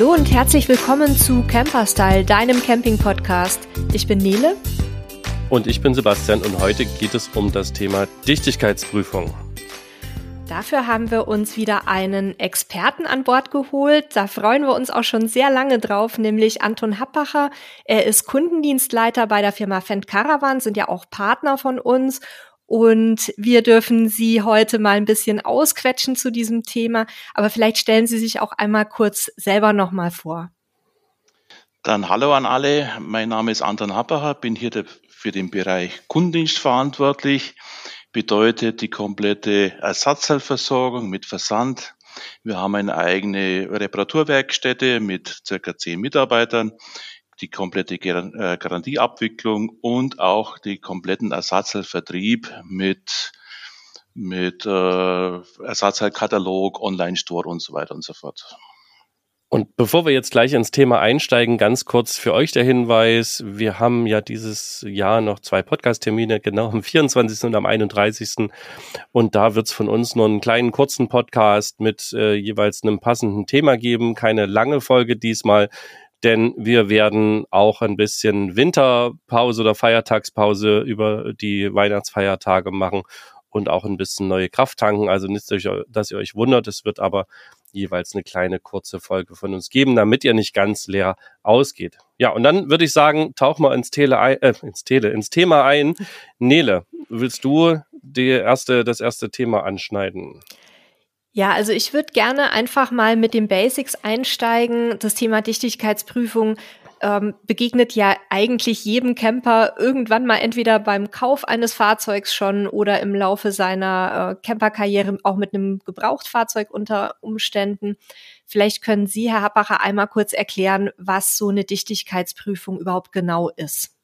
Hallo und herzlich willkommen zu Camperstyle, deinem Camping-Podcast. Ich bin Nele. Und ich bin Sebastian und heute geht es um das Thema Dichtigkeitsprüfung. Dafür haben wir uns wieder einen Experten an Bord geholt. Da freuen wir uns auch schon sehr lange drauf, nämlich Anton Happacher. Er ist Kundendienstleiter bei der Firma Fendt Caravan, sind ja auch Partner von uns und wir dürfen Sie heute mal ein bisschen ausquetschen zu diesem Thema. Aber vielleicht stellen Sie sich auch einmal kurz selber nochmal vor. Dann hallo an alle. Mein Name ist Anton Happacher, bin hier für den Bereich Kundendienst verantwortlich. Bedeutet die komplette Ersatzteilversorgung mit Versand. Wir haben eine eigene Reparaturwerkstätte mit circa zehn Mitarbeitern die komplette äh, Garantieabwicklung und auch die kompletten Ersatzteilvertrieb mit mit äh, Ersatzteilkatalog, Online-Store und so weiter und so fort. Und bevor wir jetzt gleich ins Thema einsteigen, ganz kurz für euch der Hinweis, wir haben ja dieses Jahr noch zwei Podcast-Termine, genau am 24. und am 31. Und da wird es von uns nur einen kleinen kurzen Podcast mit äh, jeweils einem passenden Thema geben. Keine lange Folge diesmal denn wir werden auch ein bisschen Winterpause oder Feiertagspause über die Weihnachtsfeiertage machen und auch ein bisschen neue Kraft tanken. Also nicht, dass ihr euch wundert, es wird aber jeweils eine kleine kurze Folge von uns geben, damit ihr nicht ganz leer ausgeht. Ja, und dann würde ich sagen, tauch mal ins Tele ein, äh, ins Tele, ins Thema ein. Nele, willst du die erste, das erste Thema anschneiden? Ja, also ich würde gerne einfach mal mit den Basics einsteigen. Das Thema Dichtigkeitsprüfung ähm, begegnet ja eigentlich jedem Camper irgendwann mal entweder beim Kauf eines Fahrzeugs schon oder im Laufe seiner äh, Camperkarriere auch mit einem Gebrauchtfahrzeug unter Umständen. Vielleicht können Sie, Herr Happacher, einmal kurz erklären, was so eine Dichtigkeitsprüfung überhaupt genau ist.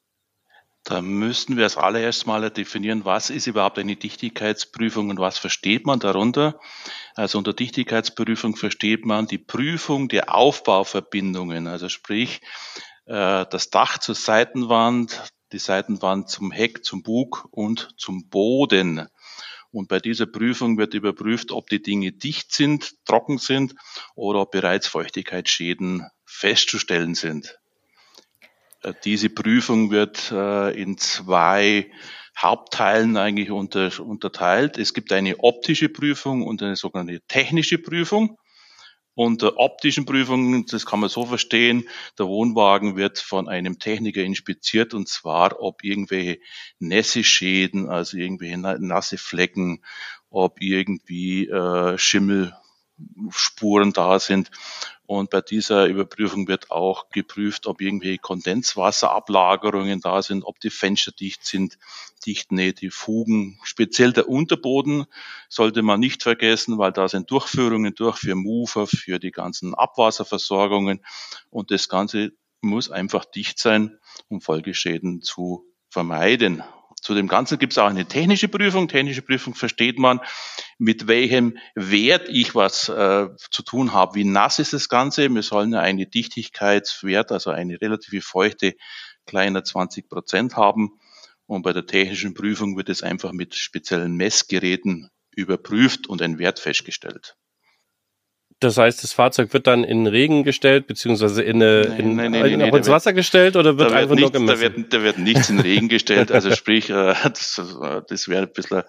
Da müssten wir als allererstes mal definieren, was ist überhaupt eine Dichtigkeitsprüfung und was versteht man darunter. Also unter Dichtigkeitsprüfung versteht man die Prüfung der Aufbauverbindungen, also sprich äh, das Dach zur Seitenwand, die Seitenwand zum Heck, zum Bug und zum Boden. Und bei dieser Prüfung wird überprüft, ob die Dinge dicht sind, trocken sind oder ob bereits Feuchtigkeitsschäden festzustellen sind. Äh, diese Prüfung wird äh, in zwei Hauptteilen eigentlich unter, unterteilt. Es gibt eine optische Prüfung und eine sogenannte technische Prüfung. Unter optischen Prüfungen, das kann man so verstehen, der Wohnwagen wird von einem Techniker inspiziert und zwar, ob irgendwelche Nässe-Schäden, also irgendwelche nasse Flecken, ob irgendwie äh, Schimmelspuren da sind und bei dieser Überprüfung wird auch geprüft, ob irgendwelche Kondenswasserablagerungen da sind, ob die Fenster dicht sind, Dichtnähte, Fugen. Speziell der Unterboden sollte man nicht vergessen, weil da sind Durchführungen durch für Mover, für die ganzen Abwasserversorgungen. Und das Ganze muss einfach dicht sein, um Folgeschäden zu vermeiden. Zu dem Ganzen gibt es auch eine technische Prüfung. Technische Prüfung versteht man, mit welchem Wert ich was äh, zu tun habe. Wie nass ist das Ganze? Wir sollen eine Dichtigkeitswert, also eine relativ feuchte, kleiner 20 Prozent haben. Und bei der technischen Prüfung wird es einfach mit speziellen Messgeräten überprüft und ein Wert festgestellt. Das heißt, das Fahrzeug wird dann in Regen gestellt, beziehungsweise in, eine, in, nein, nein, nein, ins Wasser gestellt oder wird einfach wird nur gemessen? Da wird, da wird nichts in Regen gestellt, also sprich, äh, das, das wäre ein bisschen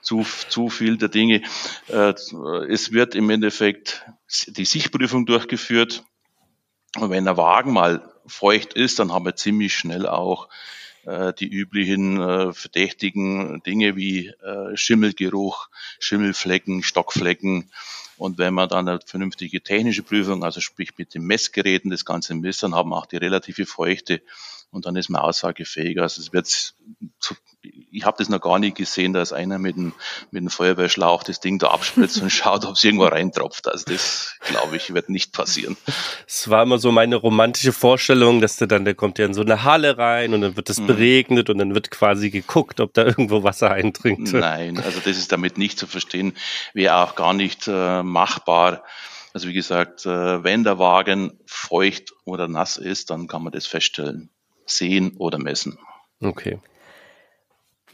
zu, zu viel der Dinge. Äh, es wird im Endeffekt die Sichtprüfung durchgeführt. Und wenn der Wagen mal feucht ist, dann haben wir ziemlich schnell auch äh, die üblichen äh, verdächtigen Dinge wie äh, Schimmelgeruch, Schimmelflecken, Stockflecken. Und wenn man dann eine vernünftige technische Prüfung, also sprich mit den Messgeräten das Ganze misst, dann haben auch die relative Feuchte und dann ist man aussagefähig. Also es wird ich habe das noch gar nicht gesehen, dass einer mit einem, mit einem Feuerwehrschlauch das Ding da abspritzt und schaut, ob es irgendwo reintropft. Also das, glaube ich, wird nicht passieren. Es war immer so meine romantische Vorstellung, dass der dann, der kommt ja in so eine Halle rein und dann wird es mhm. beregnet und dann wird quasi geguckt, ob da irgendwo Wasser eindringt. Nein, also das ist damit nicht zu verstehen, wäre auch gar nicht äh, machbar. Also wie gesagt, äh, wenn der Wagen feucht oder nass ist, dann kann man das feststellen, sehen oder messen. Okay.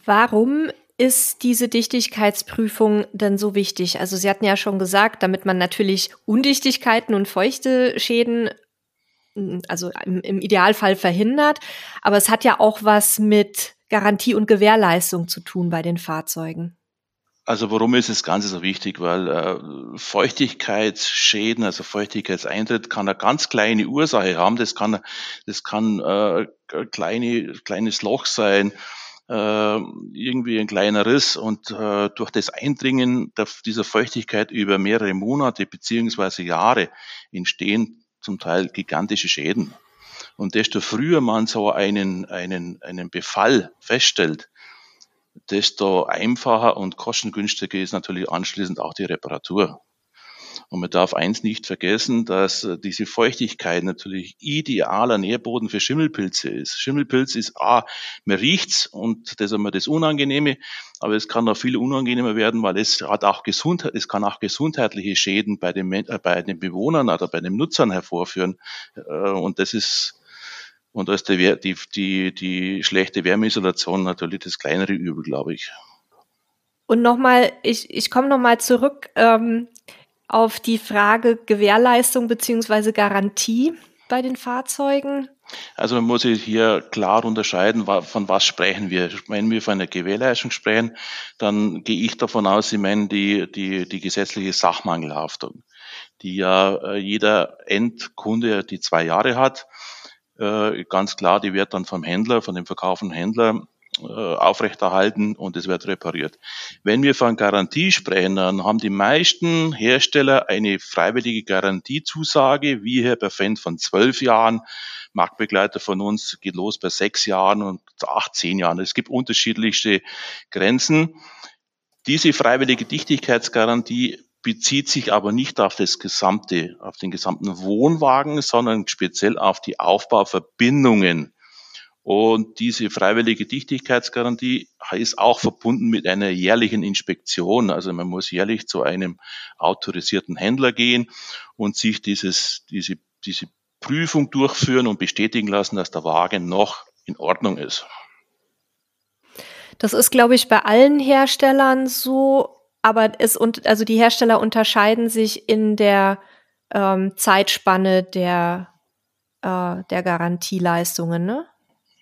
Warum ist diese Dichtigkeitsprüfung denn so wichtig? Also Sie hatten ja schon gesagt, damit man natürlich Undichtigkeiten und feuchte Schäden also im, im Idealfall verhindert. Aber es hat ja auch was mit Garantie und Gewährleistung zu tun bei den Fahrzeugen. Also warum ist das Ganze so wichtig? Weil äh, Feuchtigkeitsschäden, also Feuchtigkeitseintritt, kann eine ganz kleine Ursache haben. Das kann, das kann äh, kleine, kleines Loch sein, äh, irgendwie ein kleiner Riss und äh, durch das Eindringen der, dieser Feuchtigkeit über mehrere Monate beziehungsweise Jahre entstehen zum Teil gigantische Schäden. Und desto früher man so einen, einen, einen Befall feststellt, desto einfacher und kostengünstiger ist natürlich anschließend auch die Reparatur. Und man darf eins nicht vergessen, dass äh, diese Feuchtigkeit natürlich idealer Nährboden für Schimmelpilze ist. Schimmelpilz ist A, man riecht's und das ist immer das Unangenehme, aber es kann auch viel unangenehmer werden, weil es hat auch Gesundheit, es kann auch gesundheitliche Schäden bei den, äh, bei den Bewohnern oder bei den Nutzern hervorführen. Äh, und das ist und da ist die, die, die, die schlechte Wärmeisolation natürlich das kleinere Übel, glaube ich. Und nochmal, ich, ich komme nochmal zurück ähm, auf die Frage Gewährleistung beziehungsweise Garantie bei den Fahrzeugen. Also man muss hier klar unterscheiden, von was sprechen wir. Wenn wir von einer Gewährleistung sprechen, dann gehe ich davon aus, Sie meinen die, die, die gesetzliche Sachmangelhaftung, die ja äh, jeder Endkunde die zwei Jahre hat äh, ganz klar, die wird dann vom Händler, von dem verkaufenden Händler äh, aufrechterhalten und es wird repariert. Wenn wir von Garantie sprechen, dann haben die meisten Hersteller eine freiwillige Garantiezusage, wie hier bei Fan von zwölf Jahren. Marktbegleiter von uns geht los bei sechs Jahren und acht, zehn Jahren. Es gibt unterschiedlichste Grenzen. Diese freiwillige Dichtigkeitsgarantie bezieht sich aber nicht auf das gesamte, auf den gesamten Wohnwagen, sondern speziell auf die Aufbauverbindungen. Und diese freiwillige Dichtigkeitsgarantie ist auch verbunden mit einer jährlichen Inspektion. Also man muss jährlich zu einem autorisierten Händler gehen und sich dieses, diese, diese Prüfung durchführen und bestätigen lassen, dass der Wagen noch in Ordnung ist. Das ist, glaube ich, bei allen Herstellern so aber es und also die Hersteller unterscheiden sich in der ähm, Zeitspanne der äh, der Garantieleistungen, ne?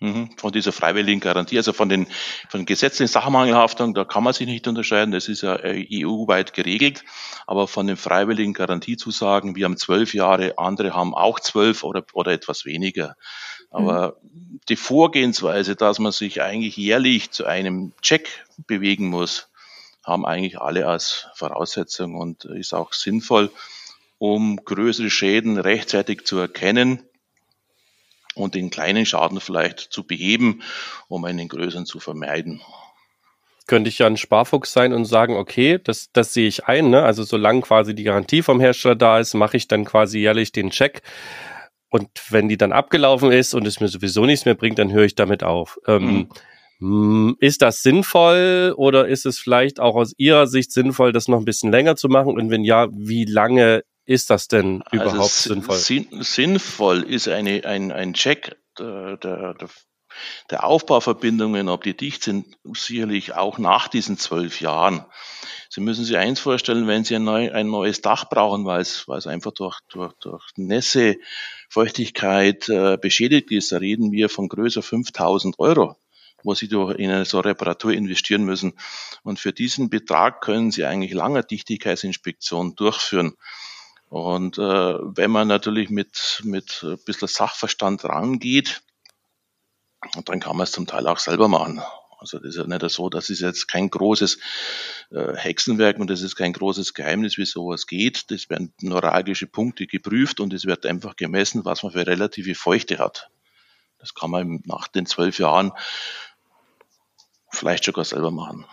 Mhm, von dieser freiwilligen Garantie, also von den, von gesetzlichen Sachmangelhaftung, da kann man sich nicht unterscheiden, das ist ja äh, EU-weit geregelt, aber von den freiwilligen Garantiezusagen, wir haben zwölf Jahre, andere haben auch zwölf oder, oder etwas weniger. Aber mhm. die Vorgehensweise, dass man sich eigentlich jährlich zu einem Check bewegen muss, haben eigentlich alle als Voraussetzung und ist auch sinnvoll, um größere Schäden rechtzeitig zu erkennen und den kleinen Schaden vielleicht zu beheben, um einen größeren zu vermeiden. Könnte ich ja ein Sparfuchs sein und sagen, okay, das, das sehe ich ein, ne? also solange quasi die Garantie vom Hersteller da ist, mache ich dann quasi jährlich den Check. Und wenn die dann abgelaufen ist und es mir sowieso nichts mehr bringt, dann höre ich damit auf. Ähm, mhm. Hm, ist das sinnvoll oder ist es vielleicht auch aus Ihrer Sicht sinnvoll, das noch ein bisschen länger zu machen? Und wenn ja, wie lange ist das denn also überhaupt also sinnvoll? Sinn, sinnvoll ist eine, ein, ein Check der, der, der Aufbauverbindungen, ob die dicht sind, sicherlich auch nach diesen zwölf Jahren. Sie müssen sich eins vorstellen, wenn Sie ein, neu, ein neues Dach brauchen, weil es, weil es einfach durch, durch, durch Nässe, Feuchtigkeit äh, beschädigt ist, da reden wir von größer 5000 Euro wo Sie doch in eine so Reparatur investieren müssen. Und für diesen Betrag können Sie eigentlich lange Dichtigkeitsinspektion durchführen. Und äh, wenn man natürlich mit, mit ein bisschen Sachverstand rangeht, dann kann man es zum Teil auch selber machen. Also das ist ja nicht so, das ist jetzt kein großes äh, Hexenwerk und das ist kein großes Geheimnis, wie sowas geht. Das werden neuralgische Punkte geprüft und es wird einfach gemessen, was man für relative Feuchte hat. Das kann man nach den zwölf Jahren vielleicht sogar selber machen.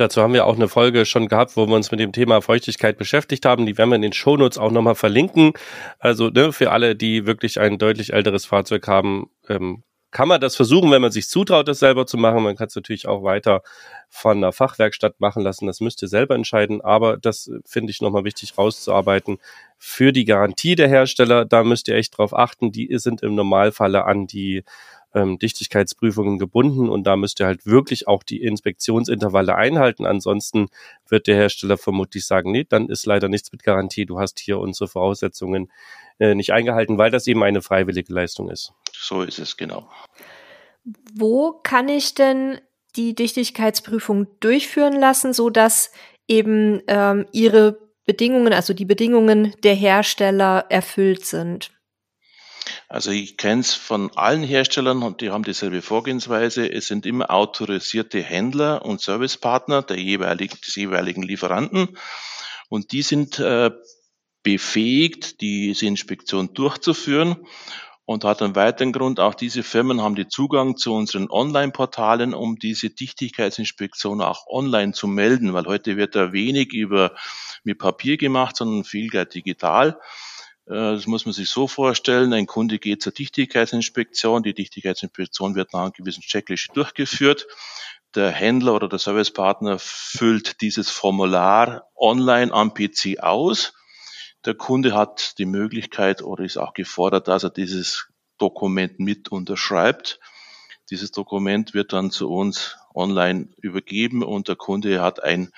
Dazu haben wir auch eine Folge schon gehabt, wo wir uns mit dem Thema Feuchtigkeit beschäftigt haben. Die werden wir in den Shownotes auch nochmal verlinken. Also ne, für alle, die wirklich ein deutlich älteres Fahrzeug haben, ähm, kann man das versuchen, wenn man sich zutraut, das selber zu machen. Man kann es natürlich auch weiter von einer Fachwerkstatt machen lassen. Das müsst ihr selber entscheiden. Aber das finde ich nochmal wichtig rauszuarbeiten. Für die Garantie der Hersteller, da müsst ihr echt drauf achten. Die sind im Normalfalle an die ähm, Dichtigkeitsprüfungen gebunden und da müsst ihr halt wirklich auch die Inspektionsintervalle einhalten. Ansonsten wird der Hersteller vermutlich sagen, nee, dann ist leider nichts mit Garantie. Du hast hier unsere Voraussetzungen äh, nicht eingehalten, weil das eben eine freiwillige Leistung ist. So ist es, genau. Wo kann ich denn die Dichtigkeitsprüfung durchführen lassen, so dass eben ähm, ihre Bedingungen, also die Bedingungen der Hersteller erfüllt sind? Also ich kenne es von allen Herstellern und die haben dieselbe Vorgehensweise. Es sind immer autorisierte Händler und Servicepartner der jeweiligen, des jeweiligen Lieferanten und die sind äh, befähigt, diese Inspektion durchzuführen. Und hat einen weiteren Grund, auch diese Firmen haben die Zugang zu unseren Online-Portalen, um diese Dichtigkeitsinspektion auch online zu melden, weil heute wird da wenig über mit Papier gemacht, sondern viel digital. Äh, das muss man sich so vorstellen. Ein Kunde geht zur Dichtigkeitsinspektion. Die Dichtigkeitsinspektion wird nach einer gewissen Checkliste durchgeführt. Der Händler oder der Servicepartner füllt dieses Formular online am PC aus der Kunde hat die Möglichkeit oder ist auch gefordert, dass er dieses Dokument mit unterschreibt. Dieses Dokument wird dann zu uns online übergeben und der Kunde hat ein,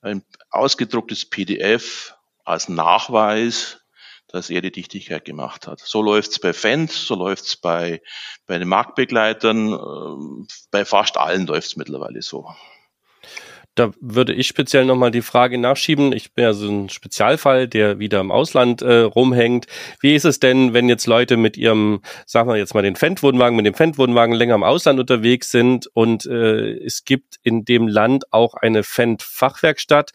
ein ausgedrucktes PDF als Nachweis, dass er die Dichtigkeit gemacht hat. So läuft's bei Fendt, so läuft's bei, bei den Marktbegleitern, äh, bei fast allen läuft's mittlerweile so da würde ich speziell nochmal die Frage nachschieben. Ich bin ja so ein Spezialfall, der wieder im Ausland äh, rumhängt. Wie ist es denn, wenn jetzt Leute mit ihrem, sagen wir jetzt mal den Fendt-Wohnwagen, mit dem Fendt-Wohnwagen länger im Ausland unterwegs sind und äh, es gibt in dem Land auch eine Fendt-Fachwerkstatt?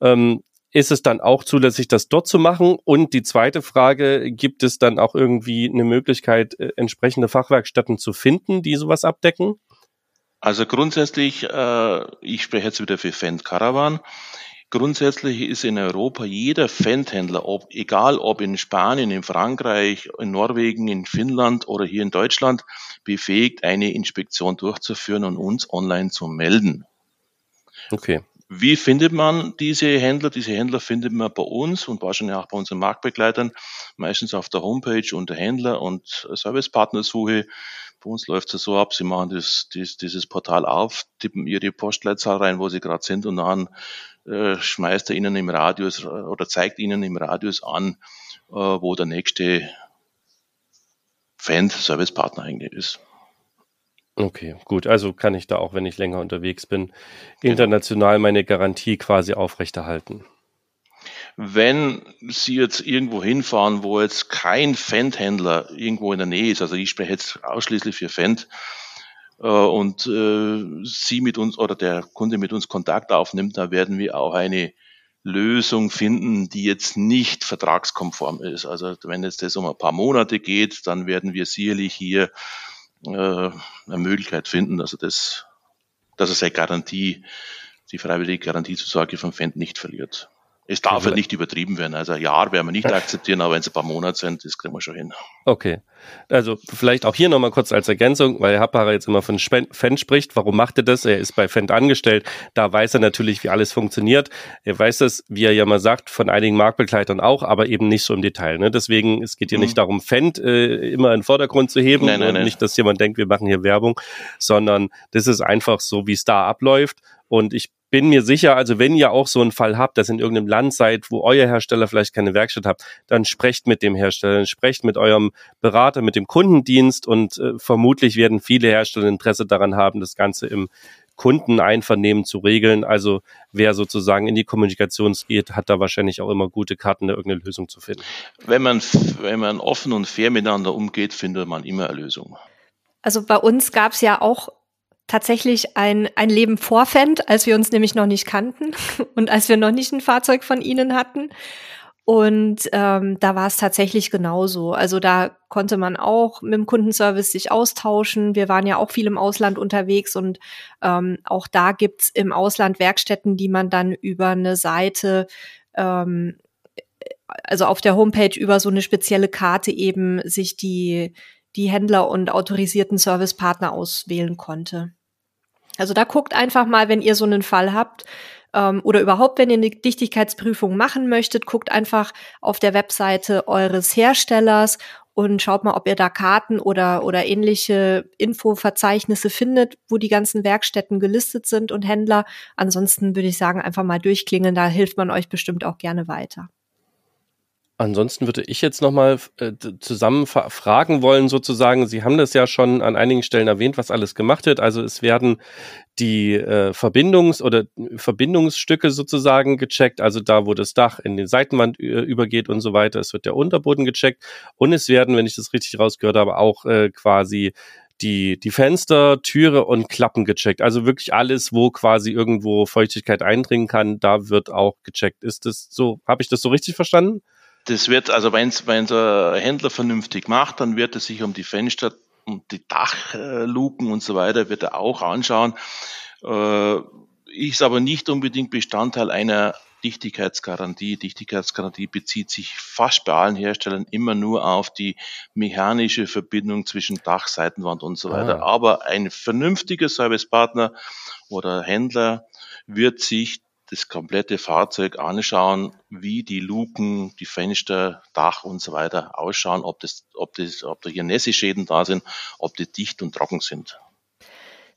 Ähm, ist es dann auch zulässig, das dort zu machen? Und die zweite Frage, gibt es dann auch irgendwie eine Möglichkeit, äh, entsprechende Fachwerkstätten zu finden, die sowas abdecken? Also grundsätzlich, äh, ich spreche jetzt wieder für Fendt Caravan. Grundsätzlich ist in Europa jeder Fendt-Händler, ob, egal ob in Spanien, in Frankreich, in Norwegen, in Finnland oder hier in Deutschland, befähigt, eine Inspektion durchzuführen und uns online zu melden. Okay. Wie findet man diese Händler? Diese Händler findet man bei uns und wahrscheinlich auch bei unseren Marktbegleitern, meistens auf der Homepage unter Händler und Servicepartnersuche. Bei uns läuft es so ab, Sie machen das, das, dieses Portal auf, tippen Ihre Postleitzahl rein, wo Sie gerade sind und dann äh, schmeißt er Ihnen im Radius äh, oder zeigt Ihnen im Radius an, äh, wo der nächste Fan-Servicepartner eigentlich ist. Okay, gut. Also kann ich da auch, wenn ich länger unterwegs bin, genau. international meine Garantie quasi aufrechterhalten. Wenn Sie jetzt irgendwo hinfahren, wo jetzt kein Fendt-Händler irgendwo in der Nähe ist, also ich spreche jetzt ausschließlich für Fendt, äh, und äh, Sie mit uns oder der Kunde mit uns Kontakt aufnimmt, da werden wir auch eine Lösung finden, die jetzt nicht vertragskonform ist. Also wenn jetzt das um ein paar Monate geht, dann werden wir sicherlich hier äh, eine Möglichkeit finden, dass er das, dass er seine Garantie, die freiwillige Garantiezusage von Fendt nicht verliert. Es darf ja nicht übertrieben werden. Also ein Jahr werden wir nicht akzeptieren, aber wenn es ein paar Monate sind, das kriegen wir schon hin. Okay. Also vielleicht auch hier nochmal kurz als Ergänzung, weil Herr Happacher jetzt immer von Fan spricht. Warum macht er das? Er ist bei Fendt angestellt. Da weiß er natürlich, wie alles funktioniert. Er weiß es, wie er ja mal sagt, von einigen Marktbegleitern auch, aber eben nicht so im Detail. Ne? Deswegen, es geht hier mhm. nicht darum, Fendt äh, immer in den Vordergrund zu heben. Nein, nein, nein. Nicht, dass jemand denkt, wir machen hier Werbung, sondern das ist einfach so, wie es da abläuft. Und ich bin mir sicher, also wenn ihr auch so einen Fall habt, dass in irgendeinem Land seid, wo euer Hersteller vielleicht keine Werkstatt habt, dann sprecht mit dem Hersteller, sprecht mit eurem Berater, mit dem Kundendienst und äh, vermutlich werden viele Hersteller Interesse daran haben, das Ganze im Kundeneinvernehmen zu regeln. Also wer sozusagen in die Kommunikation geht, hat da wahrscheinlich auch immer gute Karten, da irgendeine Lösung zu finden. Wenn man, wenn man offen und fair miteinander umgeht, findet man immer eine Lösung. Also bei uns gab es ja auch tatsächlich ein, ein Leben vor Fendt, als wir uns nämlich noch nicht kannten und als wir noch nicht ein Fahrzeug von ihnen hatten. Und ähm, da war es tatsächlich genauso. Also da konnte man auch mit dem Kundenservice sich austauschen. Wir waren ja auch viel im Ausland unterwegs und ähm, auch da gibt's im Ausland Werkstätten, die man dann über eine Seite, ähm, also auf der Homepage über so eine spezielle Karte eben sich die, die Händler und autorisierten Servicepartner auswählen konnte. Also da guckt einfach mal, wenn ihr so einen Fall habt ähm, oder überhaupt, wenn ihr eine Dichtigkeitsprüfung machen möchtet, guckt einfach auf der Webseite eures Herstellers und schaut mal, ob ihr da Karten oder, oder ähnliche Infoverzeichnisse findet, wo die ganzen Werkstätten gelistet sind und Händler. Ansonsten würde ich sagen, einfach mal durchklingeln, da hilft man euch bestimmt auch gerne weiter. Ansonsten würde ich jetzt nochmal äh, zusammen fragen wollen, sozusagen. Sie haben das ja schon an einigen Stellen erwähnt, was alles gemacht wird. Also es werden die äh, Verbindungs- oder Verbindungsstücke sozusagen gecheckt, also da, wo das Dach in den Seitenwand äh, übergeht und so weiter. Es wird der Unterboden gecheckt und es werden, wenn ich das richtig rausgehört habe, auch äh, quasi die, die Fenster, Türe und Klappen gecheckt. Also wirklich alles, wo quasi irgendwo Feuchtigkeit eindringen kann, da wird auch gecheckt. Ist das so, habe ich das so richtig verstanden? Das wird, also wenn es der Händler vernünftig macht, dann wird er sich um die Fenster und die Dachluken und so weiter wird er auch anschauen. Äh, ist aber nicht unbedingt Bestandteil einer Dichtigkeitsgarantie. Dichtigkeitsgarantie bezieht sich fast bei allen Herstellern immer nur auf die mechanische Verbindung zwischen Dach, Seitenwand und so weiter. Ah. Aber ein vernünftiger Servicepartner oder Händler wird sich das komplette Fahrzeug anschauen, wie die Luken, die Fenster, Dach und so weiter ausschauen, ob das, ob das, ob da hier Nässe-Schäden da sind, ob die dicht und trocken sind.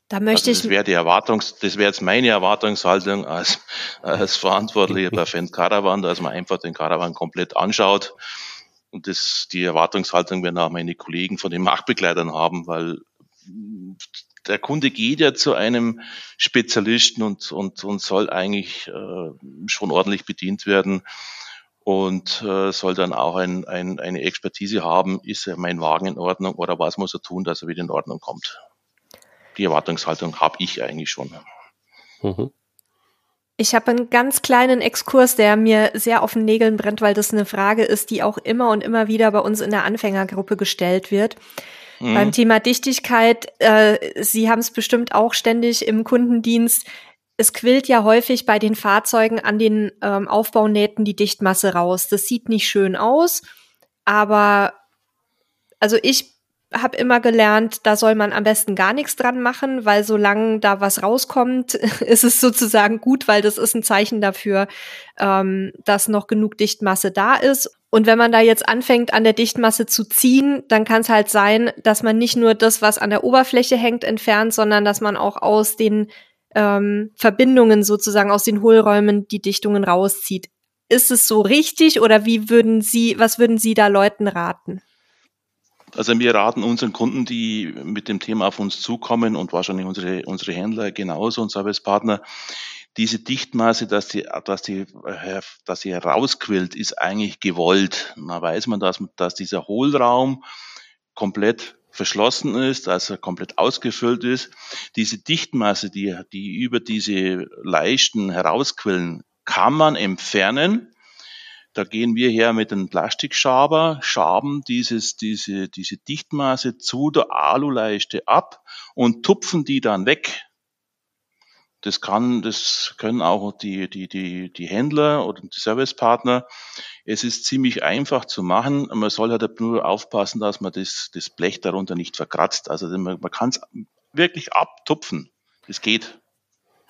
Da möchte also das wäre die Erwartungs, das wäre jetzt meine Erwartungshaltung als, als Verantwortlicher bei Fendt Caravan, dass man einfach den Caravan komplett anschaut. Und das, die Erwartungshaltung werden auch meine Kollegen von den Marktbegleitern haben, weil der Kunde geht ja zu einem Spezialisten und, und, und soll eigentlich äh, schon ordentlich bedient werden und äh, soll dann auch ein, ein, eine Expertise haben, ist mein Wagen in Ordnung oder was muss er tun, dass er wieder in Ordnung kommt. Die Erwartungshaltung habe ich eigentlich schon. Mhm. Ich habe einen ganz kleinen Exkurs, der mir sehr auf den Nägeln brennt, weil das eine Frage ist, die auch immer und immer wieder bei uns in der Anfängergruppe gestellt wird. Mhm. Beim Thema Dichtigkeit, äh, Sie haben es bestimmt auch ständig im Kundendienst. Es quillt ja häufig bei den Fahrzeugen an den ähm, Aufbaunähten die Dichtmasse raus. Das sieht nicht schön aus, aber also ich habe immer gelernt, da soll man am besten gar nichts dran machen, weil solange da was rauskommt, ist es sozusagen gut, weil das ist ein Zeichen dafür, ähm, dass noch genug Dichtmasse da ist. Und wenn man da jetzt anfängt, an der Dichtmasse zu ziehen, dann kann es halt sein, dass man nicht nur das, was an der Oberfläche hängt, entfernt, sondern dass man auch aus den ähm, Verbindungen sozusagen aus den Hohlräumen die Dichtungen rauszieht. Ist es so richtig oder wie würden Sie, was würden Sie da Leuten raten? Also wir raten unseren Kunden, die mit dem Thema auf uns zukommen und wahrscheinlich unsere, unsere Händler genauso und Servicepartner, diese Dichtmaße, dass die, dass die, äh, dass sie herausquillt, ist eigentlich gewollt. Da weiß man, dass, dass dieser Hohlraum komplett verschlossen ist, also komplett ausgefüllt ist. Diese Dichtmasse, die, die über diese Leisten herausquillen, kann man entfernen. Da gehen wir her mit einem Plastikschaber, schaben dieses, diese, diese Dichtmaße zu der Aluleiste ab und tupfen die dann weg. Das kann, das können auch die, die, die, die Händler oder die Servicepartner. Es ist ziemlich einfach zu machen. Man soll halt nur aufpassen, dass man das, das Blech darunter nicht verkratzt. Also man, man kann es wirklich abtupfen. Das geht.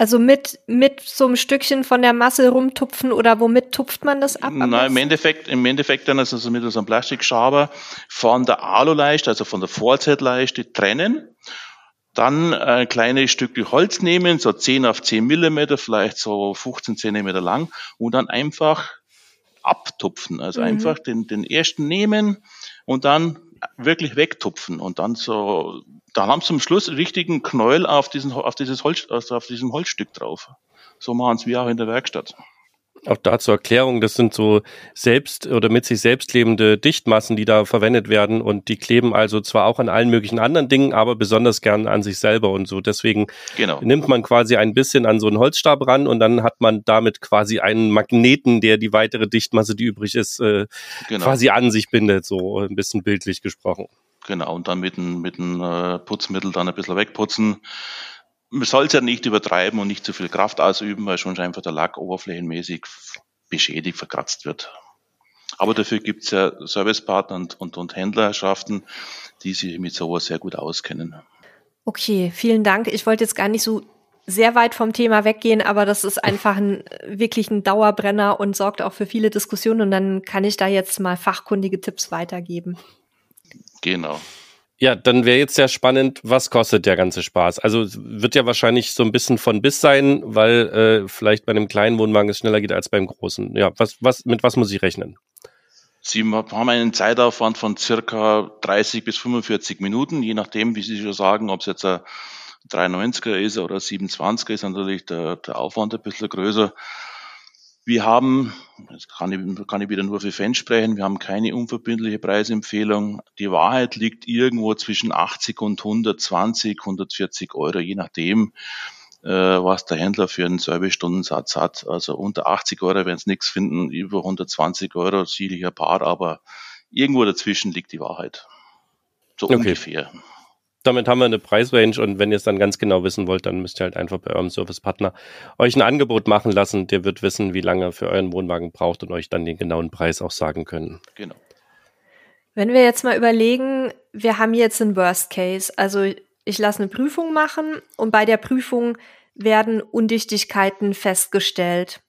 Also mit, mit so einem Stückchen von der Masse rumtupfen oder womit tupft man das ab? Nein, im Endeffekt, im Endeffekt dann also mit so einem Plastikschaber von der Aluleiste, also von der Vorzeitleiste trennen dann ein kleines Stück Holz nehmen, so 10 auf 10 Millimeter, vielleicht so 15 Zentimeter lang und dann einfach abtupfen. Also mhm. einfach den, den ersten nehmen und dann wirklich wegtupfen und dann so, dann haben sie zum Schluss einen richtigen Knäuel auf diesen, auf dieses Holz, also auf diesem Holzstück drauf. So machen es wir auch in der Werkstatt. Auch da zur Erklärung, das sind so selbst oder mit sich selbst klebende Dichtmassen, die da verwendet werden und die kleben also zwar auch an allen möglichen anderen Dingen, aber besonders gern an sich selber und so. Deswegen genau. nimmt man quasi ein bisschen an so einen Holzstab ran und dann hat man damit quasi einen Magneten, der die weitere Dichtmasse, die übrig ist, äh, genau. quasi an sich bindet, so ein bisschen bildlich gesprochen. Genau, und dann mit einem mit einem äh, Putzmittel dann ein bisschen wegputzen man soll es ja nicht übertreiben und nicht zu viel Kraft ausüben, weil schon einfach der Lack oberflächenmäßig beschädigt, verkratzt wird. Aber dafür gibt es ja Servicepartner und, und, und Händlerschaften, die sich mit sowas sehr gut auskennen. Okay, vielen Dank. Ich wollte jetzt gar nicht so sehr weit vom Thema weggehen, aber das ist einfach ein, wirklich ein Dauerbrenner und sorgt auch für viele Diskussionen und dann kann ich da jetzt mal fachkundige Tipps weitergeben. Genau. Ja, dann wäre jetzt sehr spannend, was kostet der ganze Spaß? Also wird ja wahrscheinlich so ein bisschen von bis sein, weil äh, vielleicht bei einem kleinen Wohnwagen es schneller geht als beim großen. Ja, was, was, mit was muss ich rechnen? Sie haben einen Zeitaufwand von circa 30 bis 45 Minuten, je nachdem, wie Sie schon sagen, ob es jetzt ein 390er ist oder 720er ist natürlich der, der Aufwand ein bisschen größer. Wir haben, jetzt kann ich, kann ich wieder nur für Fans sprechen, wir haben keine unverbindliche Preisempfehlung. Die Wahrheit liegt irgendwo zwischen 80 und 120, 140 Euro, je nachdem, äh, was der Händler für einen Service-Stundensatz hat. Also unter 80 Euro werden Sie nichts finden, über 120 Euro sicherlich Paar, aber irgendwo dazwischen liegt die Wahrheit. So okay. ungefähr damit haben wir eine Preisrange und wenn ihr es dann ganz genau wissen wollt, dann müsst ihr halt einfach bei eurem Servicepartner euch ein Angebot machen lassen. Der wird wissen, wie lange er für euren Wohnwagen braucht und euch dann den genauen Preis auch sagen können. Genau. Wenn wir jetzt mal überlegen, wir haben jetzt einen Worst Case, also ich lasse eine Prüfung machen und bei der Prüfung werden Undichtigkeiten festgestellt.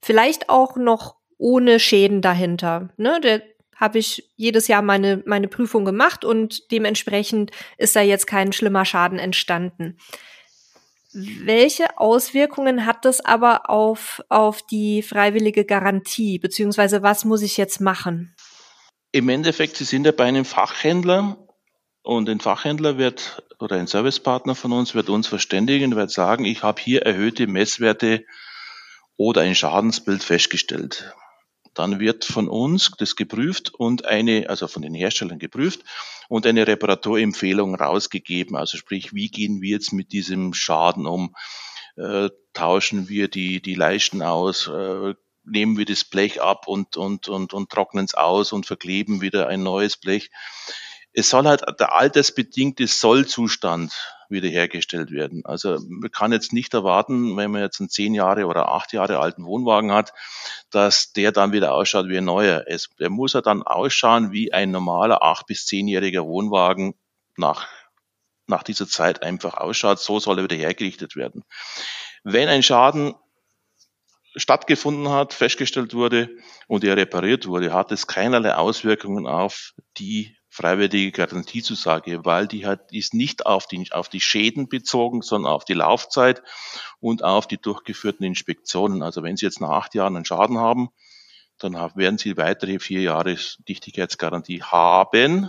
Vielleicht auch noch ohne Schäden dahinter. Ne? Der habe ich jedes Jahr meine, meine Prüfung gemacht und dementsprechend ist da jetzt kein schlimmer Schaden entstanden. Welche Auswirkungen hat das aber auf, auf die freiwillige Garantie, beziehungsweise was muss ich jetzt machen? Im Endeffekt, Sie sind ja bei einem Fachhändler und ein Fachhändler wird oder ein Servicepartner von uns wird uns verständigen, wird sagen, ich habe hier erhöhte Messwerte oder ein Schadensbild festgestellt dann wird von uns das geprüft und eine, also von den Herstellern geprüft und eine Reparaturempfehlung rausgegeben. Also sprich, wie gehen wir jetzt mit diesem Schaden um? Äh, tauschen wir die, die Leisten aus? Äh, nehmen wir das Blech ab und, und, und, und trocknen es aus und verkleben wieder ein neues Blech? Es soll halt der altersbedingte Sollzustand wiederhergestellt werden. Also man kann jetzt nicht erwarten, wenn man jetzt einen zehn Jahre oder acht Jahre alten Wohnwagen hat, dass der dann wieder ausschaut wie ein neuer. Es, der muss ja dann ausschauen wie ein normaler acht bis zehnjähriger Wohnwagen nach, nach dieser Zeit einfach ausschaut. So soll er wieder hergerichtet werden. Wenn ein Schaden stattgefunden hat, festgestellt wurde und er repariert wurde, hat es keinerlei Auswirkungen auf die freiwillige Garantiezusage, weil die hat, die ist nicht auf die, auf die Schäden bezogen, sondern auf die Laufzeit und auf die durchgeführten Inspektionen. Also wenn Sie jetzt nach acht Jahren einen Schaden haben, dann werden Sie weitere vier Jahre Dichtigkeitsgarantie haben,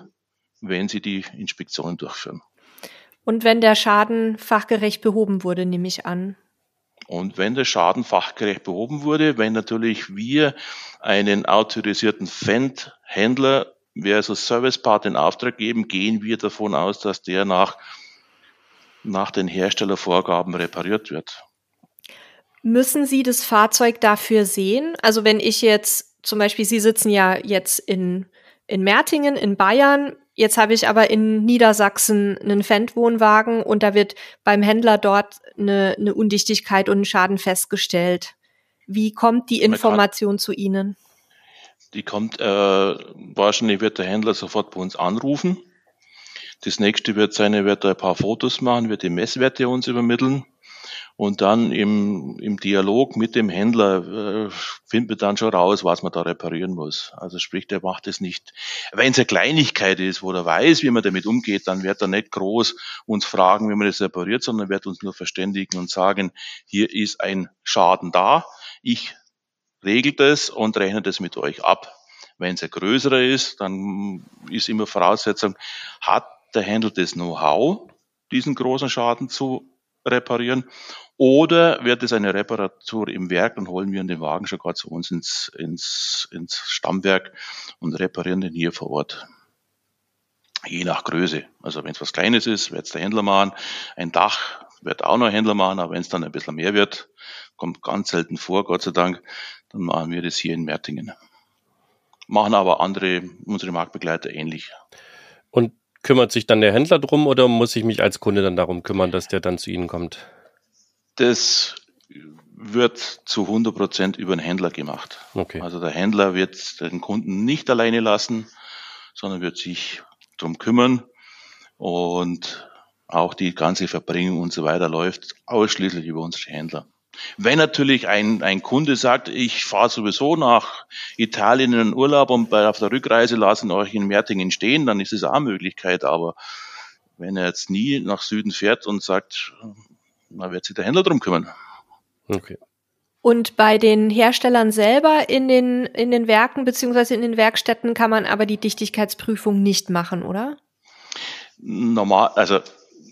wenn Sie die Inspektionen durchführen. Und wenn der Schaden fachgerecht behoben wurde, nehme ich an. Und wenn der Schaden fachgerecht behoben wurde, wenn natürlich wir einen autorisierten Fendt-Händler wir also Servicepart in Auftrag geben, gehen wir davon aus, dass der nach, nach den Herstellervorgaben repariert wird. Müssen Sie das Fahrzeug dafür sehen? Also wenn ich jetzt zum Beispiel, Sie sitzen ja jetzt in, in Mertingen in Bayern, jetzt habe ich aber in Niedersachsen einen Fendt-Wohnwagen und da wird beim Händler dort eine, eine Undichtigkeit und einen Schaden festgestellt. Wie kommt die Information zu Ihnen? Die kommt, äh, wahrscheinlich wird der Händler sofort bei uns anrufen. Das nächste wird sein, er wird ein paar Fotos machen, wird die Messwerte uns übermitteln. Und dann im, im Dialog mit dem Händler äh, findet man dann schon raus, was man da reparieren muss. Also sprich, der macht es nicht. Wenn es eine Kleinigkeit ist, wo er weiß, wie man damit umgeht, dann wird er nicht groß uns fragen, wie man das repariert, sondern wird uns nur verständigen und sagen, hier ist ein Schaden da. Ich regelt es und rechnet es mit euch ab. Wenn es ein größerer ist, dann ist immer Voraussetzung, hat der Händler das Know-how, diesen großen Schaden zu reparieren, oder wird es eine Reparatur im Werk und holen wir den Wagen schon gerade zu uns ins, ins, ins Stammwerk und reparieren den hier vor Ort. Je nach Größe. Also wenn es was Kleines ist, wird es der Händler machen. Ein Dach wird auch noch ein Händler machen, aber wenn es dann ein bisschen mehr wird, kommt ganz selten vor, Gott sei Dank, dann machen wir das hier in Mertingen. Machen aber andere, unsere Marktbegleiter ähnlich. Und kümmert sich dann der Händler drum oder muss ich mich als Kunde dann darum kümmern, dass der dann zu Ihnen kommt? Das wird zu 100 Prozent über den Händler gemacht. Okay. Also der Händler wird den Kunden nicht alleine lassen, sondern wird sich drum kümmern und auch die ganze Verbringung und so weiter läuft ausschließlich über unsere Händler. Wenn natürlich ein, ein Kunde sagt, ich fahre sowieso nach Italien in den Urlaub und bei, auf der Rückreise lassen euch in Mertingen stehen, dann ist es auch eine Möglichkeit. Aber wenn er jetzt nie nach Süden fährt und sagt, dann wird sich der Händler drum kümmern. Okay. Und bei den Herstellern selber in den, in den Werken beziehungsweise in den Werkstätten kann man aber die Dichtigkeitsprüfung nicht machen, oder? Normal, also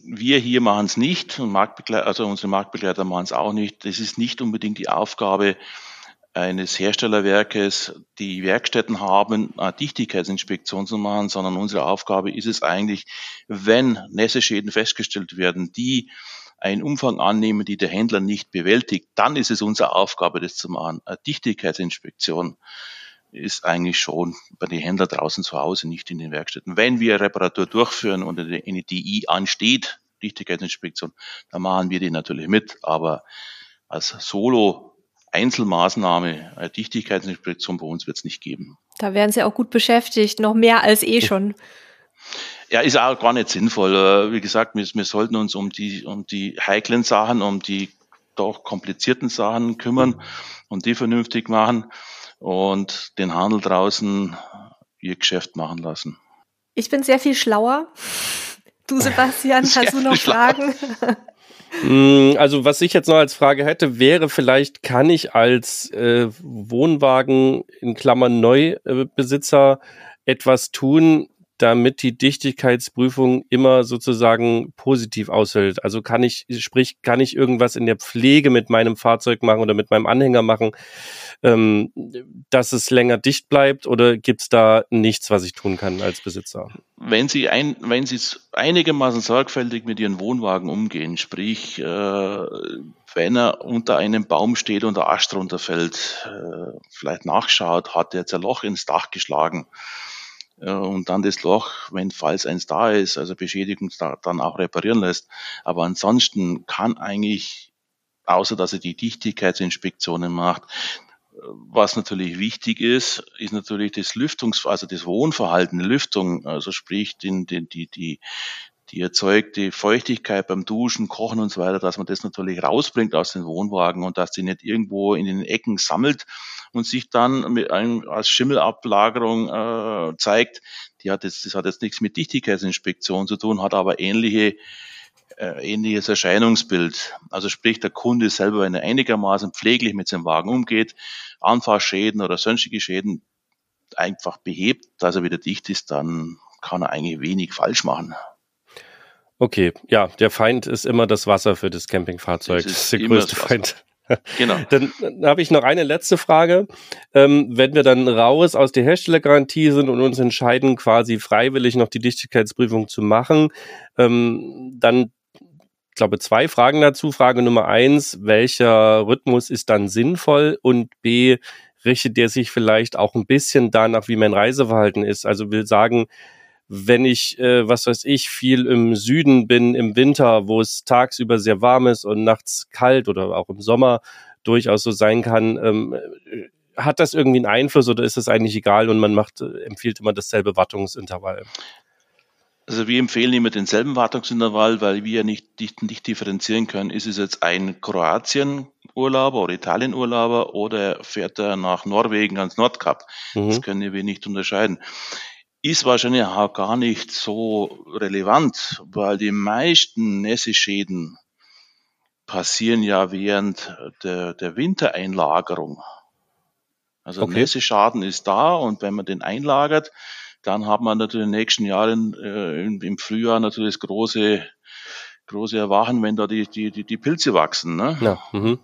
wir hier machen es nicht und Marktbegleiter, also unsere Marktbegleiter machen es auch nicht. Das ist nicht unbedingt die Aufgabe eines Herstellerwerkes, die Werkstätten haben, eine Dichtigkeitsinspektion zu machen, sondern unsere Aufgabe ist es eigentlich, wenn Nässeschäden festgestellt werden, die einen Umfang annehmen, die der Händler nicht bewältigt, dann ist es unsere Aufgabe, das zu machen. Eine Dichtigkeitsinspektion ist eigentlich schon bei den Händlern draußen zu Hause, nicht in den Werkstätten. Wenn wir Reparatur durchführen und eine DI ansteht, Dichtigkeitsinspektion, dann machen wir die natürlich mit, aber als Solo Einzelmaßnahme, eine Dichtigkeitsinspektion bei uns wird es nicht geben. Da werden Sie auch gut beschäftigt, noch mehr als eh schon. Ja, ist auch gar nicht sinnvoll. Äh, wie gesagt, wir, wir sollten uns um die, um die heiklen Sachen, um die doch komplizierten Sachen kümmern und die vernünftig machen und den Handel draußen ihr Geschäft machen lassen. Ich bin sehr viel schlauer. Du, Sebastian, hast du noch Fragen? Mm, also was ich jetzt noch als Frage hätte, wäre vielleicht, kann ich als äh, Wohnwagen in Klammern Neubesitzer etwas tun, damit die Dichtigkeitsprüfung immer sozusagen positiv ausfällt. Also kann ich, sprich, kann ich irgendwas in der Pflege mit meinem Fahrzeug machen oder mit meinem Anhänger machen, ähm, dass es länger dicht bleibt oder gibt's da nichts, was ich tun kann als Besitzer? Wenn Sie ein, wenn Sie einigermaßen sorgfältig mit Ihren Wohnwagen umgehen, sprich, äh, wenn er unter einem Baum steht und der Ast runterfällt, äh, vielleicht nachschaut, hat er jetzt ein Loch ins Dach geschlagen, und dann das Loch, wenn falls eins da ist, also Beschädigung dann auch reparieren lässt. Aber ansonsten kann eigentlich, außer dass er die Dichtigkeitsinspektionen macht, was natürlich wichtig ist, ist natürlich das Lüftungs, also das Wohnverhalten, Lüftung, also sprich den, den, die, die, die erzeugte Feuchtigkeit beim Duschen, Kochen und so weiter, dass man das natürlich rausbringt aus den Wohnwagen und dass die nicht irgendwo in den Ecken sammelt und sich dann mit einem, als Schimmelablagerung äh, zeigt. Die hat jetzt, das hat jetzt nichts mit Dichtigkeitsinspektion zu tun, hat aber ähnliche äh, ähnliches Erscheinungsbild. Also sprich, der Kunde selber, wenn er einigermaßen pfleglich mit seinem Wagen umgeht, Anfahrschäden oder sonstige Schäden einfach behebt, dass er wieder dicht ist, dann kann er eigentlich wenig falsch machen. Okay, ja, der Feind ist immer das Wasser für das Campingfahrzeug. Das ist, das ist der größte Feind. Genau. Dann, dann habe ich noch eine letzte Frage. Ähm, wenn wir dann raus aus der Herstellergarantie sind und uns entscheiden, quasi freiwillig noch die Dichtigkeitsprüfung zu machen, ähm, dann ich glaube, zwei Fragen dazu. Frage Nummer eins, welcher Rhythmus ist dann sinnvoll? Und B, richtet der sich vielleicht auch ein bisschen danach, wie mein Reiseverhalten ist? Also will sagen, wenn ich, äh, was weiß ich, viel im Süden bin im Winter, wo es tagsüber sehr warm ist und nachts kalt oder auch im Sommer durchaus so sein kann, ähm, äh, hat das irgendwie einen Einfluss oder ist das eigentlich egal und man macht, äh, empfiehlt immer dasselbe Wartungsintervall? Also wir empfehlen immer denselben Wartungsintervall, weil wir nicht, nicht, nicht differenzieren können. Ist es jetzt ein Kroatien-Urlauber oder Italien-Urlauber oder fährt er nach Norwegen ans Nordkap? Mhm. Das können wir nicht unterscheiden ist wahrscheinlich auch gar nicht so relevant, weil die meisten Nässeschäden passieren ja während der, der Wintereinlagerung. Also okay. Nässeschaden ist da und wenn man den einlagert, dann hat man natürlich in den nächsten Jahren äh, im, Frühjahr natürlich das große, große Erwachen, wenn da die, die, die, die Pilze wachsen. Ne? Ja, mhm.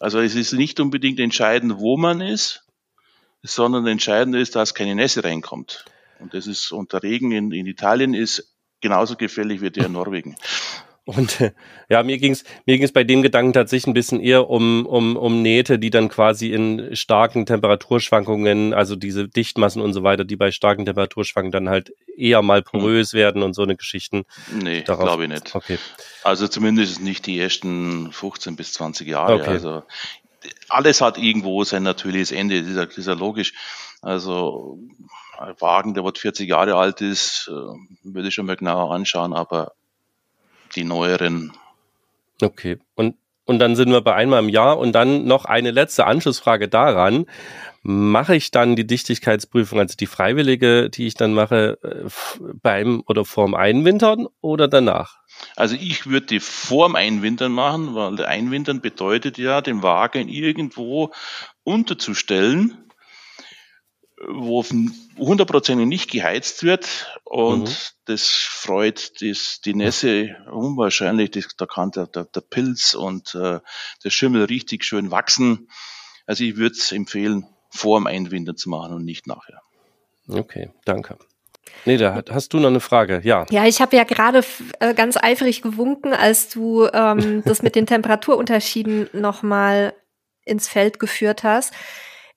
Also es ist nicht unbedingt entscheidend, wo man ist, sondern entscheidend ist, dass keine Nässe reinkommt. Und das ist, und der Regen in, in Italien ist genauso gefährlich wie der in Norwegen. Und ja, mir ging's mir ging's bei dem Gedanken tatsächlich ein bisschen eher um, um, um Nähte, die dann quasi in starken Temperaturschwankungen, also diese Dichtmassen und so weiter, die bei starken Temperaturschwankungen dann halt eher mal hm. porös werden und so eine Geschichten. Nee, glaube ich nicht. Okay. Also zumindest nicht die ersten 15 bis 20 Jahre. Okay. Also alles hat irgendwo sein natürliches Ende, das ist ja, das ist ja logisch. Also Wagen, der wird 40 Jahre alt ist, äh, würde ich schon mal genauer anschauen, aber die neueren. Okay. Und und dann sind wir bei einmal im Jahr und dann noch eine letzte Anschlussfrage daran. Mache ich dann die Dichtigkeitsprüfung, also die freiwillige, die ich dann mache, äh, beim oder vorm Einwintern oder danach? Also ich würde die vorm Einwintern machen, weil Einwintern bedeutet ja, den Wagen irgendwo unterzustellen, wo hundertprozentig nicht geheizt wird und mhm. das freut das, die Nässe unwahrscheinlich. Das, da kann der, der, der Pilz und äh, der Schimmel richtig schön wachsen. Also ich würde es empfehlen, vor dem Einwintern zu machen und nicht nachher. Okay, danke. Nee, da hast du noch eine Frage, ja. Ja, ich habe ja gerade äh, ganz eifrig gewunken, als du ähm, das mit den Temperaturunterschieden nochmal ins Feld geführt hast.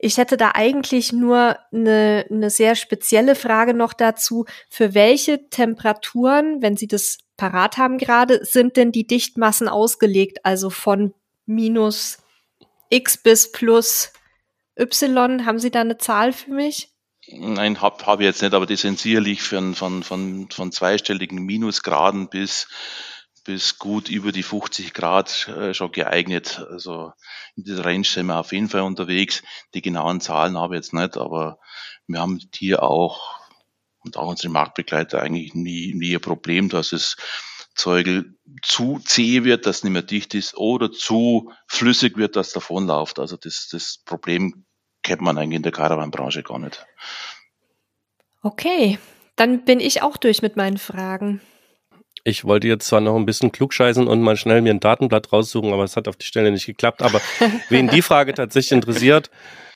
Ich hätte da eigentlich nur eine, eine sehr spezielle Frage noch dazu. Für welche Temperaturen, wenn Sie das parat haben gerade, sind denn die Dichtmassen ausgelegt? Also von minus x bis plus y. Haben Sie da eine Zahl für mich? Nein, habe hab ich jetzt nicht, aber die sind sicherlich von, von, von, von zweistelligen Minusgraden bis bis gut über die 50 Grad äh, schon geeignet. Also in dieser Range sind wir auf jeden Fall unterwegs. Die genauen Zahlen habe ich jetzt nicht, aber wir haben hier auch und auch unsere Marktbegleiter eigentlich nie, nie ein Problem, dass es Zeugel zu zäh wird, dass nicht mehr dicht ist oder zu flüssig wird, dass davonläuft. Also das, das Problem kennt man eigentlich in der Caravan-Branche gar nicht. Okay, dann bin ich auch durch mit meinen Fragen. Ich wollte jetzt zwar noch ein bisschen klugscheißen und mal schnell mir ein Datenblatt raussuchen, aber es hat auf die Stelle nicht geklappt. Aber wen die Frage tatsächlich interessiert,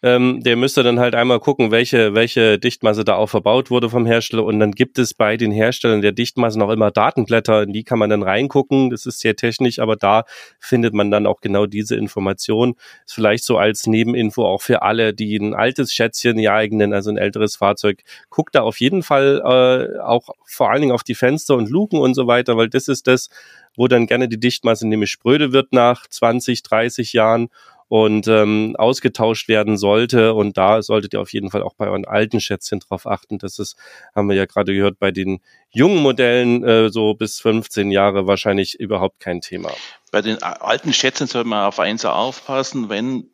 ähm, der müsste dann halt einmal gucken, welche, welche Dichtmasse da auch verbaut wurde vom Hersteller. Und dann gibt es bei den Herstellern der Dichtmassen auch immer Datenblätter, in die kann man dann reingucken. Das ist sehr technisch, aber da findet man dann auch genau diese Information. Ist vielleicht so als Nebeninfo auch für alle, die ein altes Schätzchen jagen, also ein älteres Fahrzeug. Guckt da auf jeden Fall äh, auch vor allen Dingen auf die Fenster und Luken und so weiter, weil das ist das, wo dann gerne die Dichtmasse nämlich spröde wird nach 20, 30 Jahren und ähm, ausgetauscht werden sollte. Und da solltet ihr auf jeden Fall auch bei euren alten Schätzchen drauf achten. Das ist, haben wir ja gerade gehört, bei den jungen Modellen äh, so bis 15 Jahre wahrscheinlich überhaupt kein Thema. Bei den alten Schätzchen sollte man auf eins aufpassen, wenn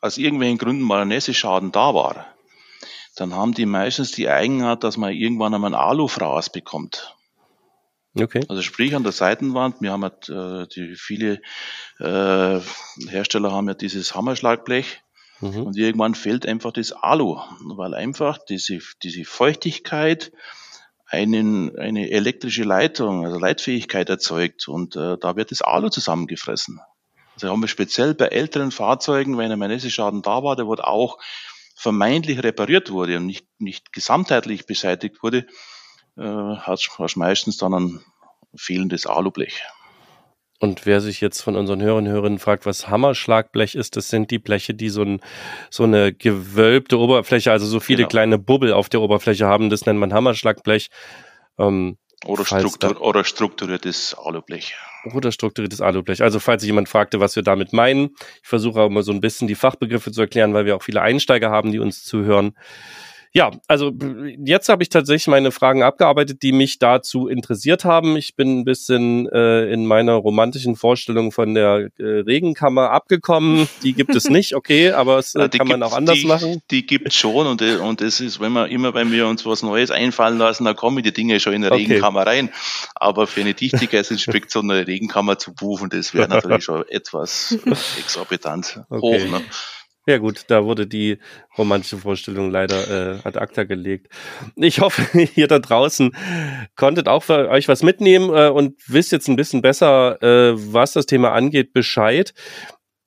aus irgendwelchen Gründen mal ein Nässeschaden da war, dann haben die meistens die Eigenart, dass man irgendwann einmal ein Alufraß bekommt. Okay. Also sprich an der Seitenwand, wir haben ja, äh, die viele äh, Hersteller haben ja dieses Hammerschlagblech mhm. und irgendwann fehlt einfach das Alu, weil einfach diese, diese Feuchtigkeit einen, eine elektrische Leitung, also Leitfähigkeit erzeugt und äh, da wird das Alu zusammengefressen. Also haben wir speziell bei älteren Fahrzeugen, wenn ein Manesseschaden da war, der wurde auch vermeintlich repariert wurde und nicht, nicht gesamtheitlich beseitigt wurde, äh, hast, hast meistens dann ein fehlendes Alublech. Und wer sich jetzt von unseren Hörern und Hörerinnen fragt, was Hammerschlagblech ist, das sind die Bleche, die so, ein, so eine gewölbte Oberfläche, also so viele genau. kleine Bubbel auf der Oberfläche haben, das nennt man Hammerschlagblech. Ähm, oder, Struktur, oder strukturiertes Alublech. Oder strukturiertes Alublech. Also falls sich jemand fragte, was wir damit meinen, ich versuche auch immer so ein bisschen die Fachbegriffe zu erklären, weil wir auch viele Einsteiger haben, die uns zuhören. Ja, also jetzt habe ich tatsächlich meine Fragen abgearbeitet, die mich dazu interessiert haben. Ich bin ein bisschen äh, in meiner romantischen Vorstellung von der äh, Regenkammer abgekommen. Die gibt es nicht, okay, aber es äh, kann man auch anders die, machen. Die gibt es schon und, äh, und es ist, wenn wir immer, wenn wir uns was Neues einfallen lassen, dann kommen die Dinge schon in der okay. Regenkammer rein. Aber für eine Dichtigkeitsinspektion eine Regenkammer zu buchen, das wäre natürlich schon etwas exorbitant okay. hoch. Ne? Ja gut, da wurde die romantische Vorstellung leider äh, ad acta gelegt. Ich hoffe, ihr da draußen konntet auch für euch was mitnehmen äh, und wisst jetzt ein bisschen besser, äh, was das Thema angeht, Bescheid.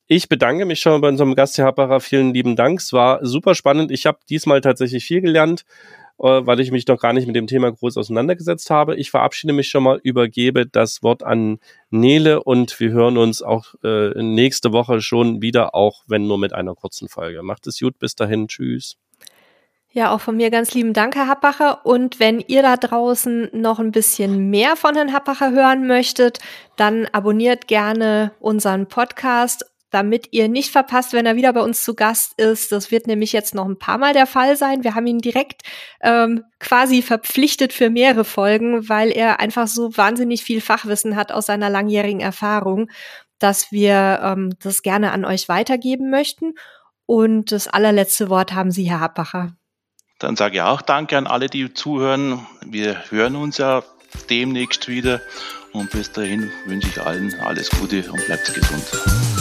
Ich bedanke mich schon bei unserem Gast, Herr Happacher. Vielen lieben Dank. Es war super spannend. Ich habe diesmal tatsächlich viel gelernt. Äh, weil ich mich noch gar nicht mit dem Thema groß auseinandergesetzt habe. Ich verabschiede mich schon mal, übergebe das Wort an Nele und wir hören uns auch äh, nächste Woche schon wieder, auch wenn nur mit einer kurzen Folge. Macht es gut, bis dahin, tschüss. Ja, auch von mir ganz lieben Dank, Herr Happacher. Und wenn ihr da draußen noch ein bisschen mehr von Herrn Happacher hören möchtet, dann abonniert gerne unseren Podcast damit ihr nicht verpasst, wenn er wieder bei uns zu Gast ist. Das wird nämlich jetzt noch ein paar Mal der Fall sein. Wir haben ihn direkt ähm, quasi verpflichtet für mehrere Folgen, weil er einfach so wahnsinnig viel Fachwissen hat aus seiner langjährigen Erfahrung, dass wir ähm, das gerne an euch weitergeben möchten. Und das allerletzte Wort haben Sie, Herr Habbacher. Dann sage ich auch Danke an alle, die zuhören. Wir hören uns ja demnächst wieder. Und bis dahin wünsche ich allen alles Gute und bleibt gesund.